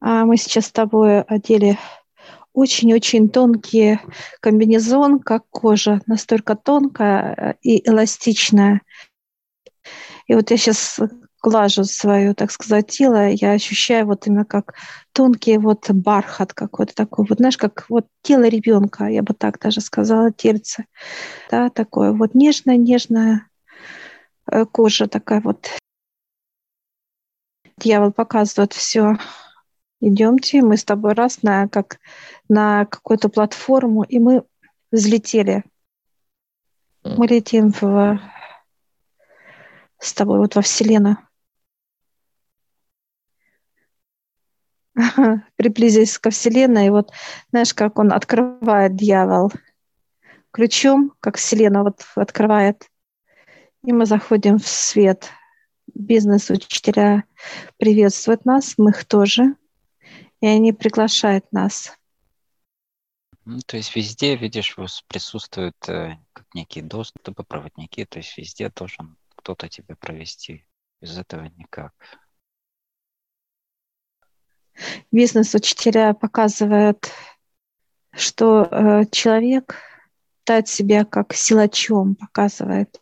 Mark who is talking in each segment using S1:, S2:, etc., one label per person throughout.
S1: А мы сейчас с тобой одели очень-очень тонкий комбинезон, как кожа, настолько тонкая и эластичная. И вот я сейчас глажу свое, так сказать, тело, я ощущаю вот именно как тонкий вот бархат какой-то такой, вот знаешь, как вот тело ребенка, я бы так даже сказала, тельце, да, такое вот нежная-нежная э, кожа такая вот. Дьявол показывает все. Идемте, мы с тобой раз на как на какую-то платформу, и мы взлетели. Мы летим в, с тобой вот во Вселенную. приблизились ко Вселенной, и вот знаешь, как он открывает дьявол ключом, как Вселенная вот открывает, и мы заходим в свет. Бизнес-учителя приветствуют нас, мы их тоже, и они приглашают нас.
S2: Ну, то есть везде, видишь, присутствуют э, как некие доступы, проводники, то есть везде должен кто-то тебя провести. Без этого никак
S1: бизнес-учителя показывают, что э, человек считает себя как силачом, показывает.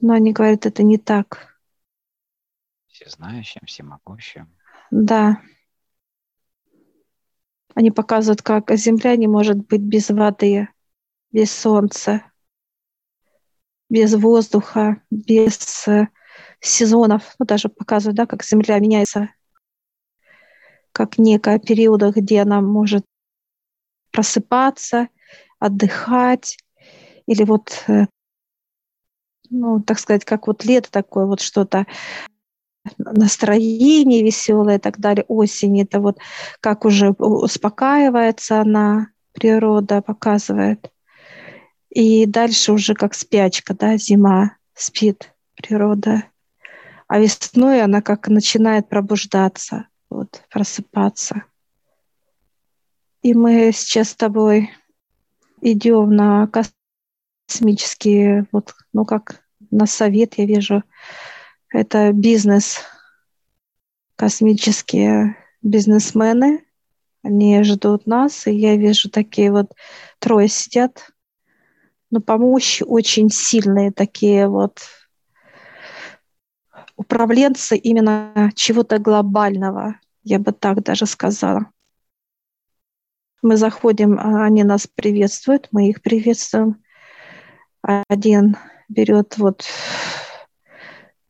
S1: Но они говорят, это не так.
S2: Всезнающим, всемогущим.
S1: Да. Они показывают, как Земля не может быть без воды, без солнца, без воздуха, без э, сезонов. Ну, даже показывают, да, как Земля меняется как некая периода, где она может просыпаться, отдыхать, или вот, э, ну, так сказать, как вот лето такое, вот что-то настроение веселое и так далее, осень, это вот как уже успокаивается она, природа показывает. И дальше уже как спячка, да, зима, спит природа. А весной она как начинает пробуждаться вот, просыпаться. И мы сейчас с тобой идем на космические, вот, ну как на совет я вижу, это бизнес, космические бизнесмены, они ждут нас, и я вижу такие вот трое сидят, но помощь очень сильные такие вот управленцы именно чего-то глобального, я бы так даже сказала. Мы заходим, а они нас приветствуют, мы их приветствуем. Один берет вот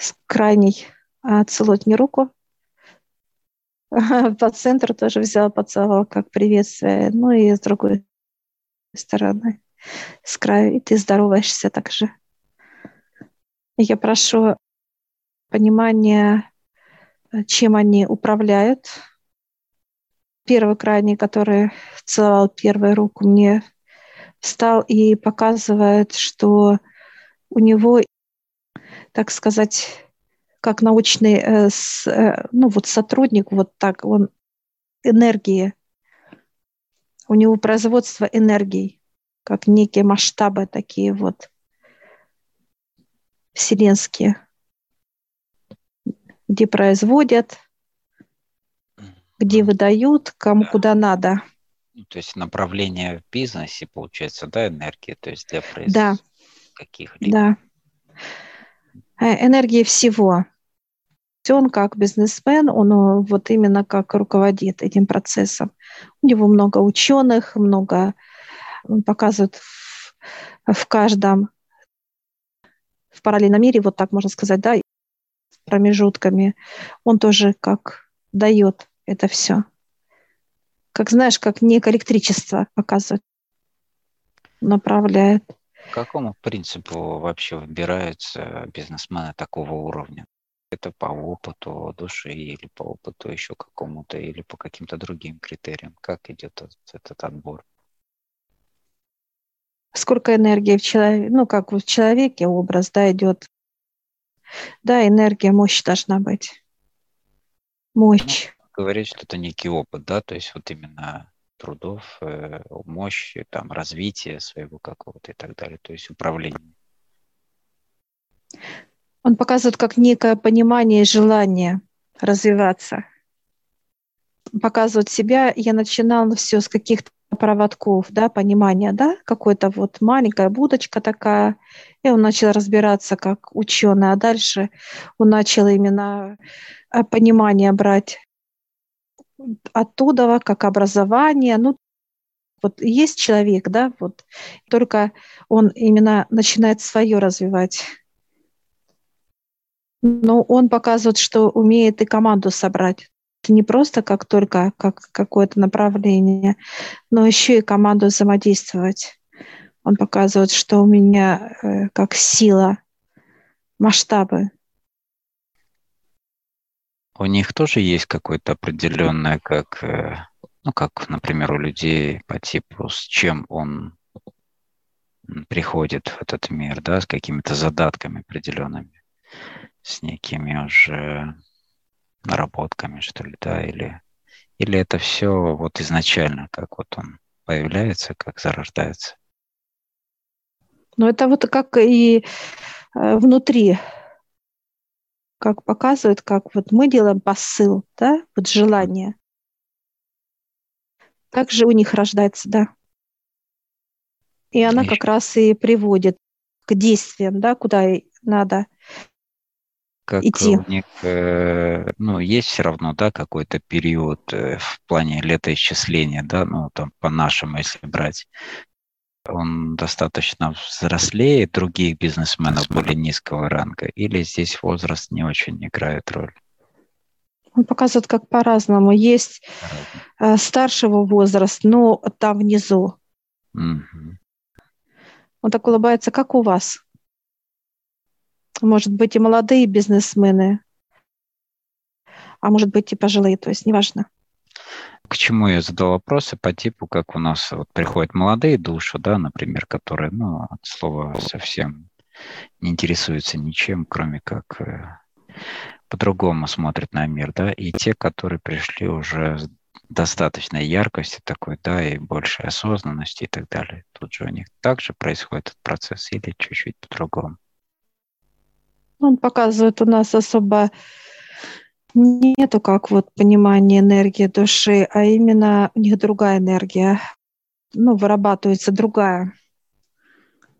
S1: с крайней а, мне руку. По центру тоже взял, поцеловал как приветствие. Ну и с другой стороны, с краю, и ты здороваешься также. Я прошу понимание, э, чем они управляют. Первый крайний, который целовал первую руку, мне встал и показывает, что у него, так сказать, как научный э, э, ну, вот сотрудник, вот так, он энергии, у него производство энергии, как некие масштабы такие вот вселенские где производят, где выдают, кому куда надо.
S2: Ну, то есть направление в бизнесе, получается, да, энергия, то есть для производства да. каких-либо.
S1: Да. Э, энергия всего. Он как бизнесмен, он э, вот именно как руководит этим процессом. У него много ученых, много, он показывает в, в каждом, в параллельном мире, вот так можно сказать, да, промежутками, он тоже как дает это все. Как знаешь, как некое электричество показывает, направляет.
S2: Какому принципу вообще выбираются бизнесмены такого уровня? Это по опыту души или по опыту еще какому-то, или по каким-то другим критериям? Как идет этот отбор?
S1: Сколько энергии в человеке, ну, как в человеке образ, да, идет да, энергия, мощь должна быть. Мощь.
S2: Ну, говорить, что это некий опыт, да, то есть вот именно трудов, э, мощи, там, развития своего какого-то и так далее, то есть управление.
S1: Он показывает как некое понимание и желание развиваться. показывать себя, я начинала все с каких-то проводков, да, понимания, да, какой-то вот маленькая будочка такая, и он начал разбираться как ученый, а дальше он начал именно э, понимание брать оттуда, как образование, ну, вот есть человек, да, вот, только он именно начинает свое развивать. Но он показывает, что умеет и команду собрать не просто как только как какое-то направление, но еще и команду взаимодействовать. Он показывает, что у меня э, как сила, масштабы.
S2: У них тоже есть какое-то определенное, как, э, ну, как, например, у людей по типу, с чем он приходит в этот мир, да, с какими-то задатками определенными, с некими уже наработками, что ли, да, или, или это все вот изначально, как вот он появляется, как зарождается?
S1: Ну, это вот как и э, внутри, как показывает, как вот мы делаем посыл, да, вот желание. Так же у них рождается, да. И она как раз и приводит к действиям, да, куда надо
S2: как идти. у них, э, ну, есть все равно, да, какой-то период э, в плане летоисчисления, да, ну, там, по-нашему, если брать, он достаточно взрослее других бизнесменов более низкого ранга, или здесь возраст не очень играет роль?
S1: Он показывает как по-разному. Есть по-разному. Э, старшего возраста, но там внизу. Угу. Он так улыбается, как у вас может быть, и молодые бизнесмены, а может быть, и пожилые, то есть неважно.
S2: К чему я задал вопросы по типу, как у нас вот приходят молодые души, да, например, которые, ну, от слова совсем не интересуются ничем, кроме как э, по-другому смотрят на мир, да, и те, которые пришли уже с достаточной яркостью такой, да, и большей осознанности и так далее. Тут же у них также происходит этот процесс или чуть-чуть по-другому.
S1: Он показывает у нас особо нету как вот понимания энергии души, а именно у них другая энергия. Ну, вырабатывается другая.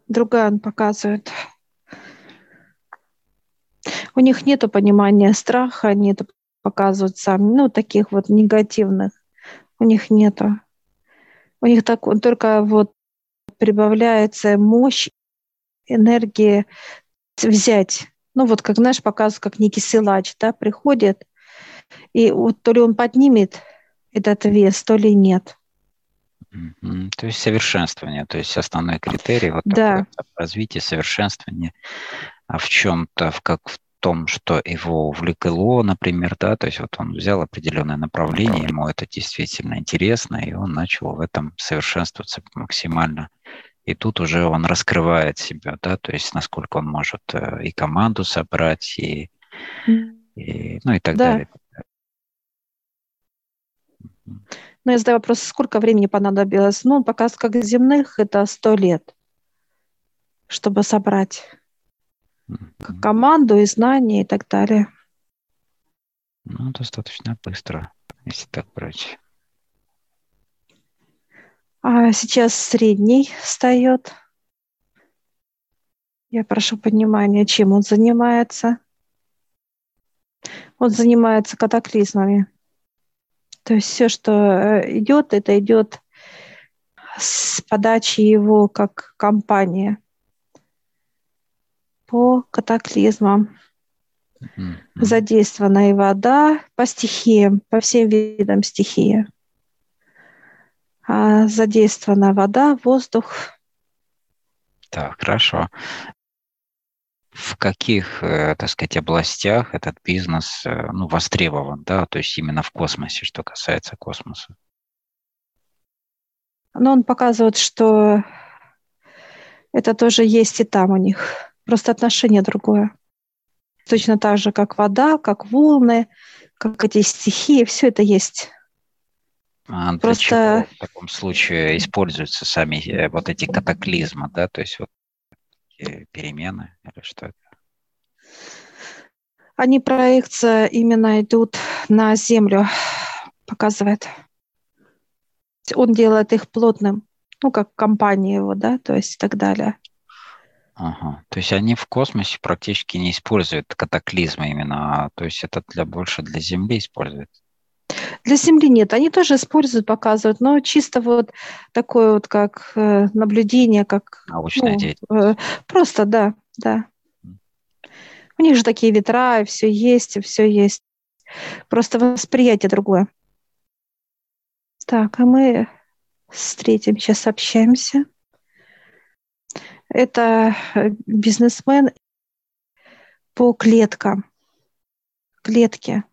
S1: Другая он показывает. У них нету понимания страха, нету показывают сами, ну, таких вот негативных. У них нету. У них так, только вот прибавляется мощь энергии взять ну вот, как, знаешь, показывают, как некий силач, да, приходит, и вот то ли он поднимет этот вес, то ли нет.
S2: То есть совершенствование, то есть основной критерий вот да. такое развитие, совершенствование а в чем-то, в как в том, что его увлекло, например, да, то есть вот он взял определенное направление, ему это действительно интересно, и он начал в этом совершенствоваться максимально и тут уже он раскрывает себя, да, то есть насколько он может э, и команду собрать, и, и ну и так да. далее.
S1: Ну, я задаю вопрос, сколько времени понадобилось? Ну, пока как земных, это сто лет, чтобы собрать mm-hmm. команду и знания и так далее.
S2: Ну, достаточно быстро, если так брать.
S1: А сейчас средний встает. Я прошу понимания, чем он занимается. Он занимается катаклизмами. То есть все, что э, идет, это идет с подачи его как компания по катаклизмам. Mm-hmm. Задействована и вода по стихиям, по всем видам стихии. А, задействована вода, воздух.
S2: Так, хорошо. В каких, э, так сказать, областях этот бизнес э, ну, востребован, да, то есть именно в космосе, что касается космоса?
S1: Ну, он показывает, что это тоже есть и там у них, просто отношение другое. Точно так же, как вода, как волны, как эти стихии, все это есть.
S2: А для Просто... чего в таком случае используются сами э, вот эти катаклизмы, да, то есть вот перемены или что это?
S1: Они проекция именно идут на Землю, показывает. Он делает их плотным, ну, как компания его, да, то есть и так далее.
S2: Ага. То есть они в космосе практически не используют катаклизмы именно, а, то есть это для больше для Земли используют.
S1: Для Земли нет, они тоже используют, показывают, но чисто вот такое вот как э, наблюдение, как...
S2: Научная ну, деятельность.
S1: Э, просто, да, да. У них же такие ветра, и все есть, и все есть. Просто восприятие другое. Так, а мы с третьим сейчас общаемся. Это э, бизнесмен по клеткам. Клетки.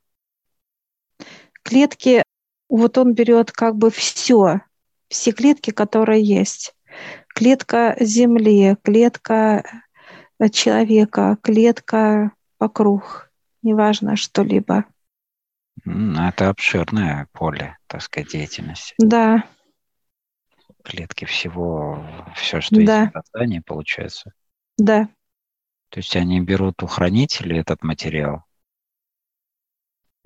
S1: Клетки, вот он берет как бы все, все клетки, которые есть. Клетка Земли, клетка э, человека, клетка вокруг, неважно что-либо.
S2: Это обширное поле, так сказать, деятельности.
S1: Да,
S2: клетки всего, все, что да. есть в создании, получается?
S1: Да.
S2: То есть они берут у хранителей этот материал?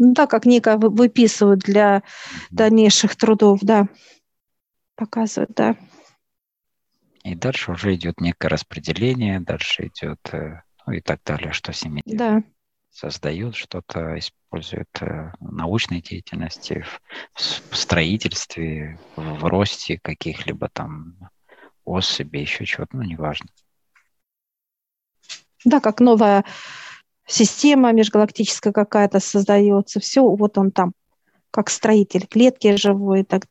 S1: Ну да, как некое выписывают для дальнейших трудов, да. Показывают, да.
S2: И дальше уже идет некое распределение, дальше идет, э, ну и так далее, что с ними
S1: делать. Да
S2: создают что-то, используют э, в научной деятельности, в, строительстве, в, в росте каких-либо там особей, еще чего-то, ну, неважно.
S1: Да, как новая система межгалактическая какая-то создается, все, вот он там, как строитель, клетки живой так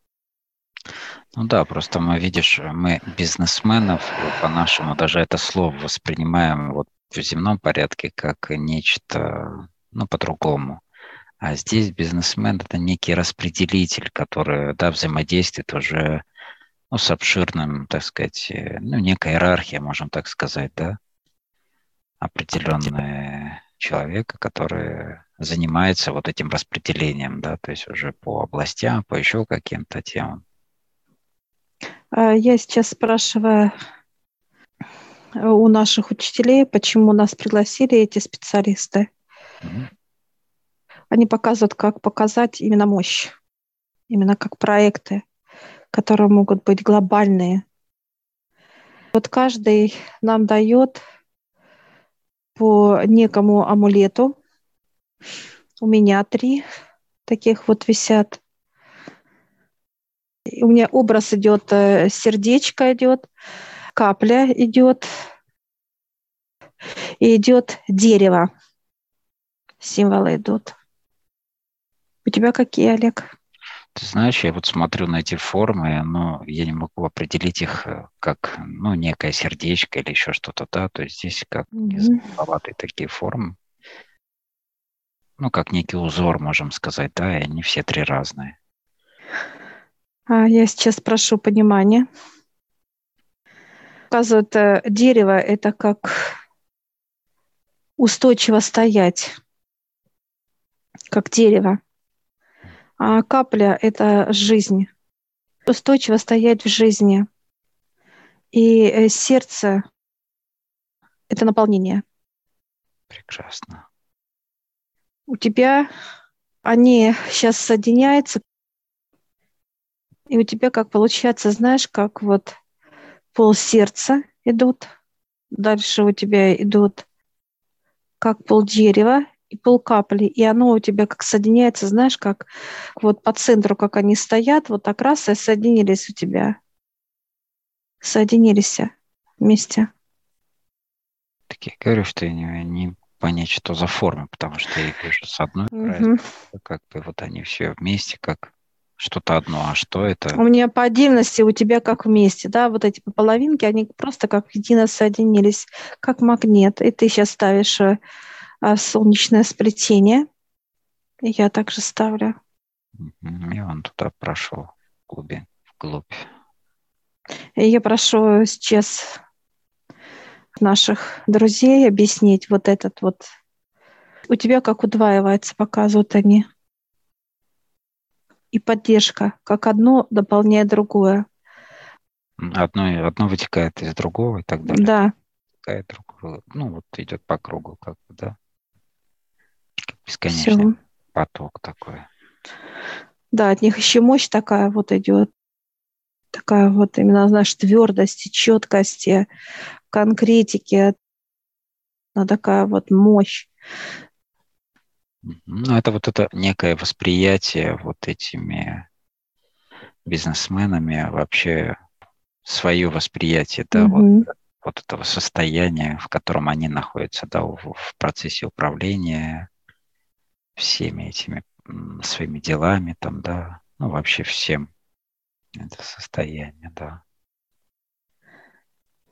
S2: ну да, просто мы, видишь, мы бизнесменов по-нашему даже это слово воспринимаем вот в земном порядке как нечто, ну, по-другому. А здесь бизнесмен – это некий распределитель, который, да, взаимодействует уже ну, с обширным, так сказать, э, ну, некая иерархия, можем так сказать, да, определенная человека, который занимается вот этим распределением, да, то есть уже по областям, по еще каким-то темам.
S1: А я сейчас спрашиваю у наших учителей, почему нас пригласили эти специалисты. Mm-hmm. Они показывают, как показать именно мощь, именно как проекты, которые могут быть глобальные. Вот каждый нам дает по некому амулету. У меня три таких вот висят. У меня образ идет, э, сердечко идет, капля идет, и идет дерево. Символы идут. У тебя какие, Олег?
S2: Ты знаешь, я вот смотрю на эти формы, но я не могу определить их э, как, ну, некое сердечко или еще что-то, да, то есть здесь как mm-hmm. такие формы. Ну, как некий узор, можем сказать, да, и они все три разные.
S1: А я сейчас прошу понимания показывает э, дерево, это как устойчиво стоять, как дерево. А капля – это жизнь. Устойчиво стоять в жизни. И э, сердце – это наполнение.
S2: Прекрасно.
S1: У тебя они сейчас соединяются, и у тебя как получается, знаешь, как вот пол сердца идут, дальше у тебя идут как пол дерева и пол капли, и оно у тебя как соединяется, знаешь, как вот по центру, как они стоят, вот так раз и соединились у тебя. Соединились вместе.
S2: Так я говорю, что я не, не понять, что за форма, потому что я вижу с одной uh-huh. как бы вот они все вместе, как что-то одно, а что это?
S1: У меня по отдельности, у тебя как вместе, да, вот эти половинки, они просто как едино соединились, как магнит. И ты сейчас ставишь э, солнечное сплетение. Я также ставлю.
S2: И он туда прошел в глубь. вглубь.
S1: И я прошу сейчас наших друзей объяснить вот этот вот. У тебя как удваивается, показывают они и поддержка, как одно дополняет другое.
S2: Одно, одно вытекает из другого и так далее.
S1: Да.
S2: Вытекает другое. Ну, вот идет по кругу, как бы, да. Бесконечный Все. поток такой.
S1: Да, от них еще мощь такая вот идет, такая вот именно, знаешь, твердости, четкости, конкретики, такая вот мощь.
S2: Ну, это вот это некое восприятие вот этими бизнесменами вообще свое восприятие, да, угу. вот, вот этого состояния, в котором они находятся, да, в, в процессе управления всеми этими своими делами, там, да, ну, вообще всем это состояние, да.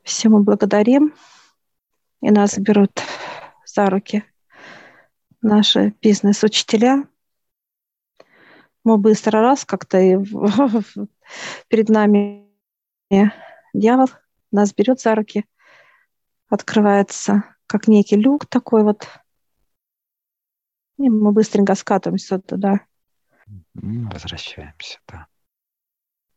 S1: Все мы благодарим, и нас берут за руки наши бизнес-учителя. Мы быстро раз как-то и перед нами дьявол нас берет за руки, открывается как некий люк такой вот, и мы быстренько скатываемся туда.
S2: Возвращаемся, да.